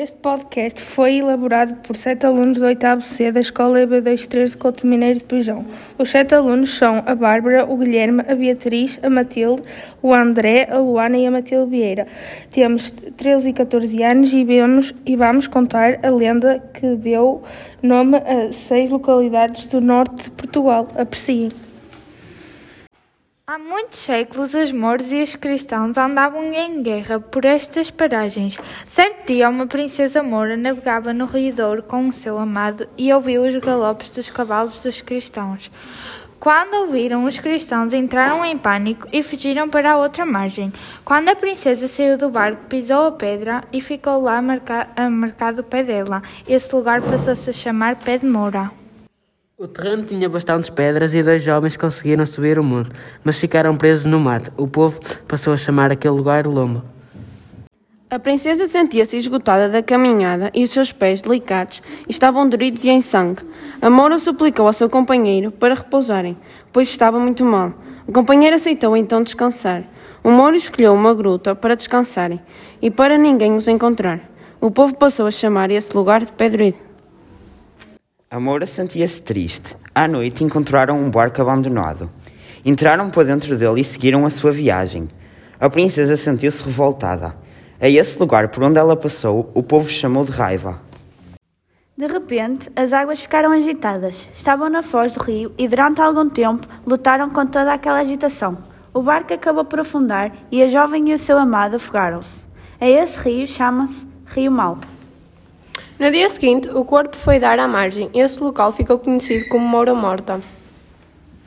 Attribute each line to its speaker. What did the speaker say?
Speaker 1: Este podcast foi elaborado por sete alunos do 8 C da Escola EB23 de Couto Mineiro de Pujão. Os sete alunos são a Bárbara, o Guilherme, a Beatriz, a Matilde, o André, a Luana e a Matilde Vieira. Temos 13 e 14 anos e vamos, e vamos contar a lenda que deu nome a seis localidades do norte de Portugal. Apreciem!
Speaker 2: Há muitos séculos, os mouros e os cristãos andavam em guerra por estas paragens. Certo dia, uma princesa moura navegava no rio Douro com o seu amado e ouviu os galopes dos cavalos dos cristãos. Quando ouviram, os cristãos entraram em pânico e fugiram para a outra margem. Quando a princesa saiu do barco, pisou a pedra e ficou lá marcado o pé dela. Esse lugar passou-se a chamar Pé de Moura.
Speaker 3: O terreno tinha bastantes pedras e dois jovens conseguiram subir o monte, mas ficaram presos no mato. O povo passou a chamar aquele lugar Lomba.
Speaker 4: A princesa sentia-se esgotada da caminhada e os seus pés, delicados, estavam doridos e em sangue. A Moura suplicou ao seu companheiro para repousarem, pois estava muito mal. O companheiro aceitou então descansar. O Mouro escolheu uma gruta para descansarem e para ninguém os encontrar. O povo passou a chamar esse lugar de Pedroide.
Speaker 5: A Moura sentia-se triste. À noite encontraram um barco abandonado. Entraram para dentro dele e seguiram a sua viagem. A princesa sentiu-se revoltada. A esse lugar por onde ela passou, o povo chamou de raiva.
Speaker 6: De repente, as águas ficaram agitadas. Estavam na foz do rio e durante algum tempo lutaram com toda aquela agitação. O barco acabou por afundar e a jovem e o seu amado afogaram-se. A esse rio chama-se Rio Mau.
Speaker 7: No dia seguinte, o corpo foi dar à margem. Esse local ficou conhecido como Moura Morta.